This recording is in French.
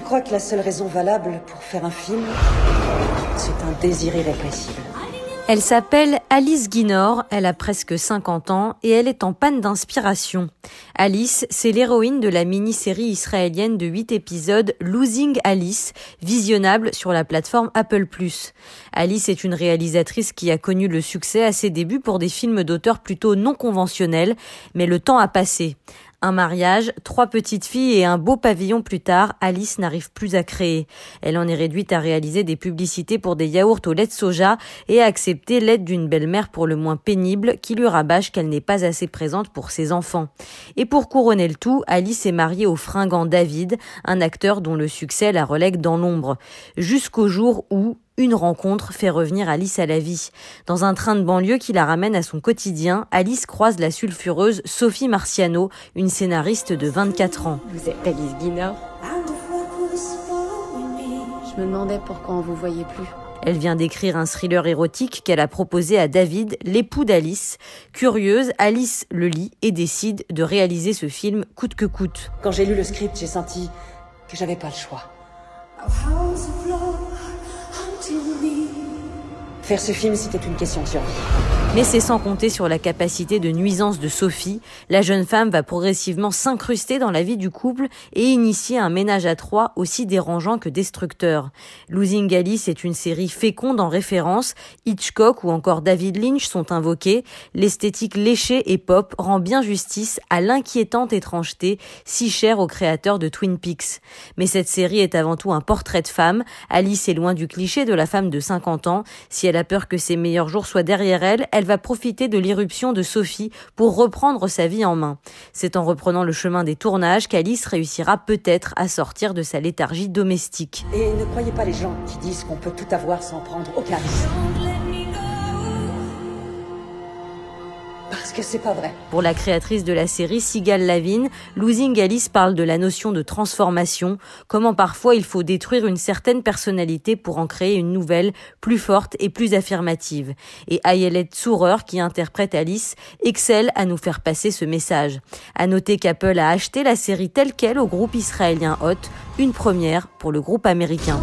Je crois que la seule raison valable pour faire un film, c'est un désir irrépressible. Elle s'appelle Alice Guinor, elle a presque 50 ans et elle est en panne d'inspiration. Alice, c'est l'héroïne de la mini-série israélienne de 8 épisodes Losing Alice, visionnable sur la plateforme Apple+. Alice est une réalisatrice qui a connu le succès à ses débuts pour des films d'auteur plutôt non conventionnels, mais le temps a passé. Un mariage, trois petites filles et un beau pavillon plus tard, Alice n'arrive plus à créer. Elle en est réduite à réaliser des publicités pour des yaourts au lait de soja et à accepter l'aide d'une belle-mère pour le moins pénible qui lui rabâche qu'elle n'est pas assez présente pour ses enfants. Et pour couronner le tout, Alice est mariée au fringant David, un acteur dont le succès la relègue dans l'ombre. Jusqu'au jour où, une rencontre fait revenir Alice à la vie. Dans un train de banlieue qui la ramène à son quotidien, Alice croise la sulfureuse Sophie Marciano, une scénariste de 24 ans. Vous êtes Alice Guinor Je me demandais pourquoi on vous voyait plus. Elle vient d'écrire un thriller érotique qu'elle a proposé à David, l'époux d'Alice. Curieuse, Alice le lit et décide de réaliser ce film coûte que coûte. Quand j'ai lu le script, j'ai senti que j'avais pas le choix. sí, Faire ce film, c'était une question de. Mais c'est sans compter sur la capacité de nuisance de Sophie. La jeune femme va progressivement s'incruster dans la vie du couple et initier un ménage à trois aussi dérangeant que destructeur. Losing Alice est une série féconde en référence. Hitchcock ou encore David Lynch sont invoqués. L'esthétique léchée et pop rend bien justice à l'inquiétante étrangeté si chère aux créateurs de Twin Peaks. Mais cette série est avant tout un portrait de femme. Alice est loin du cliché de la femme de 50 ans. Si elle a peur que ses meilleurs jours soient derrière elle, elle va profiter de l'irruption de Sophie pour reprendre sa vie en main. C'est en reprenant le chemin des tournages qu'Alice réussira peut-être à sortir de sa léthargie domestique. Et ne croyez pas les gens qui disent qu'on peut tout avoir sans prendre aucun risque. Pour la créatrice de la série, Sigal Lavin, Losing Alice parle de la notion de transformation, comment parfois il faut détruire une certaine personnalité pour en créer une nouvelle, plus forte et plus affirmative. Et Ayelet Sourer, qui interprète Alice, excelle à nous faire passer ce message. À noter qu'Apple a acheté la série telle qu'elle au groupe israélien Hot, une première pour le groupe américain.